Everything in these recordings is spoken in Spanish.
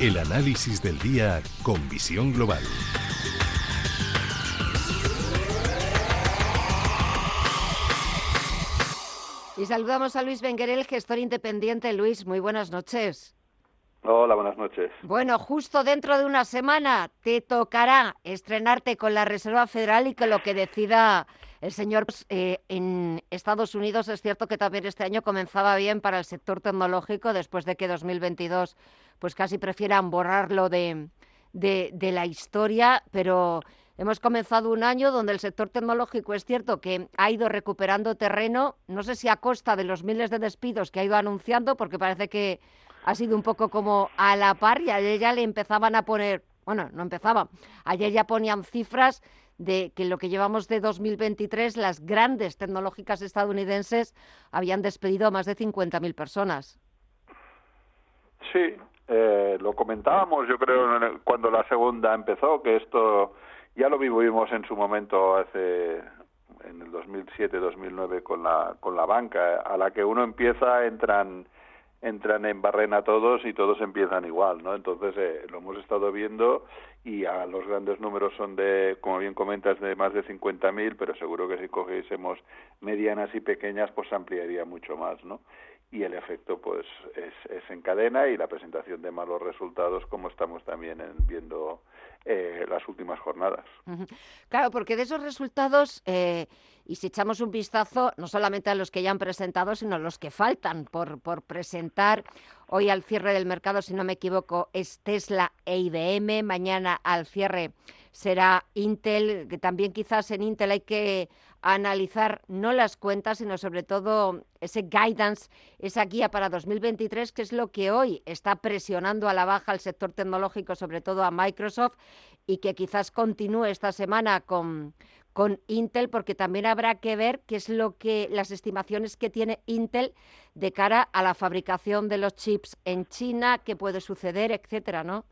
El análisis del día con visión global. Y saludamos a Luis Benguerel, gestor independiente. Luis, muy buenas noches. Hola, buenas noches. Bueno, justo dentro de una semana te tocará estrenarte con la Reserva Federal y con lo que decida el señor eh, en Estados Unidos. Es cierto que también este año comenzaba bien para el sector tecnológico después de que 2022 pues casi prefieran borrarlo de, de, la historia, pero Hemos comenzado un año donde el sector tecnológico es cierto que ha ido recuperando terreno, no sé si a costa de los miles de despidos que ha ido anunciando, porque parece que ha sido un poco como a la par y ayer ya le empezaban a poner, bueno, no empezaban, ayer ya ponían cifras de que lo que llevamos de 2023, las grandes tecnológicas estadounidenses habían despedido a más de 50.000 personas. Sí, eh, lo comentábamos, yo creo, cuando la segunda empezó, que esto ya lo vivimos en su momento hace en el 2007-2009 con la con la banca a la que uno empieza entran entran en barrena todos y todos empiezan igual, ¿no? Entonces eh, lo hemos estado viendo y a los grandes números son de, como bien comentas, de más de 50.000, pero seguro que si cogiésemos medianas y pequeñas, pues ampliaría mucho más, ¿no? Y el efecto, pues, es, en cadena y la presentación de malos resultados, como estamos también viendo eh, las últimas jornadas. Claro, porque de esos resultados, eh, y si echamos un vistazo, no solamente a los que ya han presentado, sino a los que faltan por, por presentar, hoy al cierre del mercado, si no me equivoco, es Tesla e IBM, mañana al cierre será Intel, que también quizás en Intel hay que analizar no las cuentas, sino sobre todo ese guidance, esa guía para 2023, que es lo que hoy está presionando a la baja el sector tecnológico, sobre todo a Microsoft, y que quizás continúe esta semana con, con Intel, porque también habrá que ver qué es lo que las estimaciones que tiene Intel de cara a la fabricación de los chips en China, qué puede suceder, etcétera, ¿no?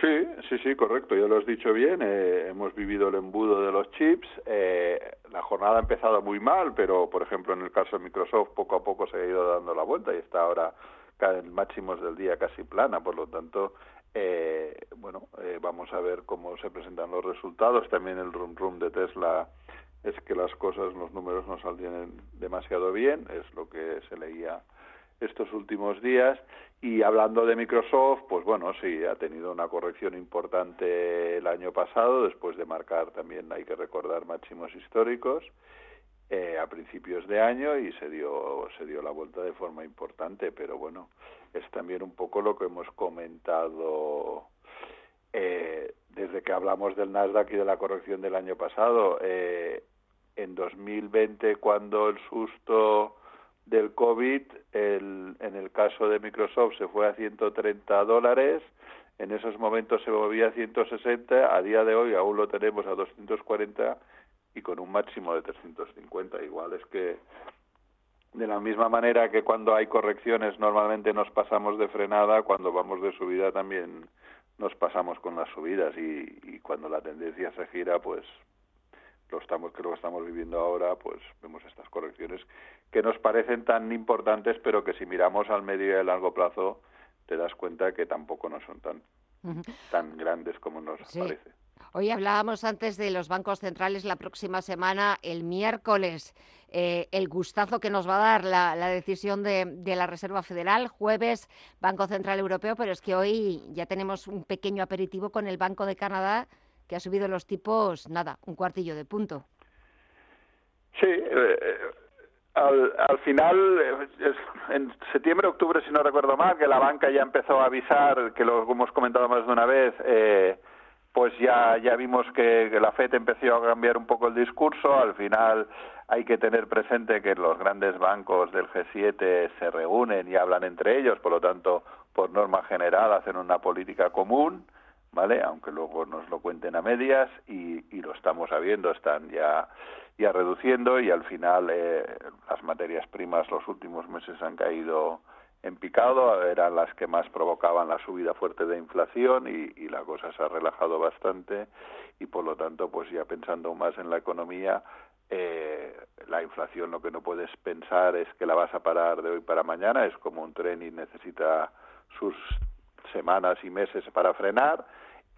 Sí, sí, sí, correcto. Ya lo has dicho bien. Eh, hemos vivido el embudo de los chips. Eh, la jornada ha empezado muy mal, pero por ejemplo en el caso de Microsoft poco a poco se ha ido dando la vuelta y está ahora en máximos del día casi plana. Por lo tanto, eh, bueno, vamos a ver cómo se presentan los resultados. También el rum rum de Tesla es que las cosas, los números no saldrían demasiado bien. Es lo que se leía estos últimos días. Y hablando de Microsoft, pues bueno, sí, ha tenido una corrección importante el año pasado, después de marcar también, hay que recordar, máximos históricos eh, a principios de año y se dio, se dio la vuelta de forma importante, pero bueno, es también un poco lo que hemos comentado eh, desde que hablamos del Nasdaq y de la corrección del año pasado. Eh, en 2020, cuando el susto del COVID, el, en el caso de Microsoft se fue a 130 dólares, en esos momentos se movía a 160, a día de hoy aún lo tenemos a 240 y con un máximo de 350. Igual es que de la misma manera que cuando hay correcciones normalmente nos pasamos de frenada, cuando vamos de subida también nos pasamos con las subidas y, y cuando la tendencia se gira, pues lo estamos que lo estamos viviendo ahora, pues vemos estas correcciones que nos parecen tan importantes, pero que si miramos al medio y a largo plazo te das cuenta que tampoco no son tan tan grandes como nos parece. Hoy hablábamos antes de los bancos centrales la próxima semana, el miércoles, eh, el gustazo que nos va a dar la, la decisión de, de, la Reserva Federal, jueves Banco Central Europeo, pero es que hoy ya tenemos un pequeño aperitivo con el Banco de Canadá que ha subido los tipos, nada, un cuartillo de punto. Sí, eh, al, al final, es en septiembre, octubre, si no recuerdo mal, que la banca ya empezó a avisar, que lo hemos comentado más de una vez, eh, pues ya, ya vimos que, la FED empezó a cambiar un poco el discurso. Al final hay que tener presente que los grandes bancos del G7 se reúnen y hablan entre ellos, por lo tanto, por norma general, hacen una política común, ¿vale? Aunque luego nos lo cuenten a medias y, y lo estamos sabiendo, están ya ya reduciendo y al final eh, las materias primas los últimos meses han caído en picado, eran las que más provocaban la subida fuerte de inflación y, y, la cosa se ha relajado bastante y por lo tanto pues ya pensando más en la economía eh, la inflación lo que no puedes pensar es que la vas a parar de hoy para mañana es como un tren y necesita sus semanas y meses para frenar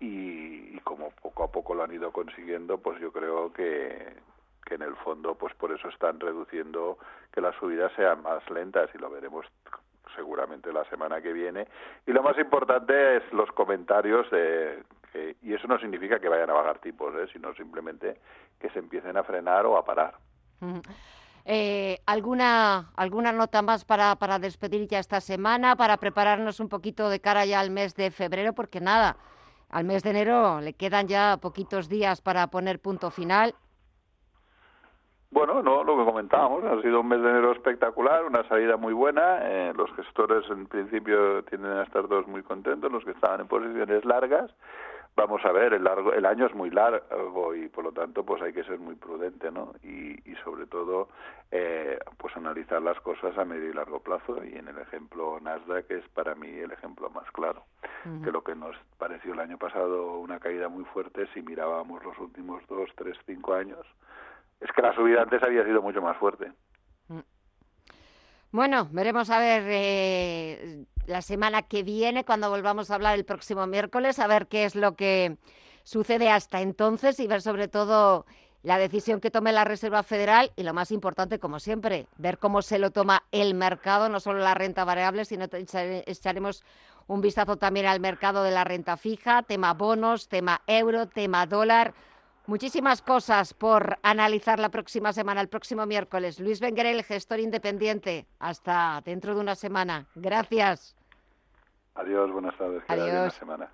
y, y como poco a poco lo han ido consiguiendo pues yo creo que, que en el fondo pues por eso están reduciendo que las subidas sean más lentas y lo veremos seguramente la semana que viene. Y lo más importante es los comentarios de que, y eso no significa que vayan a bajar tipos, ¿eh? sino simplemente que se empiecen a frenar o a parar. Eh, ¿alguna, ¿Alguna nota más para, para despedir ya esta semana, para prepararnos un poquito de cara ya al mes de febrero? Porque nada, al mes de enero le quedan ya poquitos días para poner punto final bueno, no, lo que comentábamos, ha sido un mes de enero espectacular, una salida muy buena. Eh, los gestores en principio tienden a estar todos muy contentos, los que estaban en posiciones largas. Vamos a ver, el, largo, el año es muy largo y por lo tanto pues hay que ser muy prudente, ¿no? Y, y sobre todo eh, pues analizar las cosas a medio y largo plazo y en el ejemplo Nasdaq es para mí el ejemplo más claro. Que lo que nos pareció el año pasado una caída muy fuerte, si mirábamos los últimos dos, tres, cinco años, es que la subida antes había sido mucho más fuerte. Mm. Bueno, veremos a ver eh, la semana que viene, cuando volvamos a hablar el próximo miércoles, a ver qué es lo que sucede hasta entonces y ver sobre todo la decisión que tome la Reserva Federal y lo más importante, como siempre, ver cómo se lo toma el mercado, no solo la renta variable, sino echaremos un vistazo también al mercado de la renta fija, tema bonos, tema euro, tema dólar. Muchísimas cosas por analizar la próxima semana, el próximo miércoles. Luis el gestor independiente. Hasta dentro de una semana. Gracias. Adiós, buenas tardes. Adiós. semana.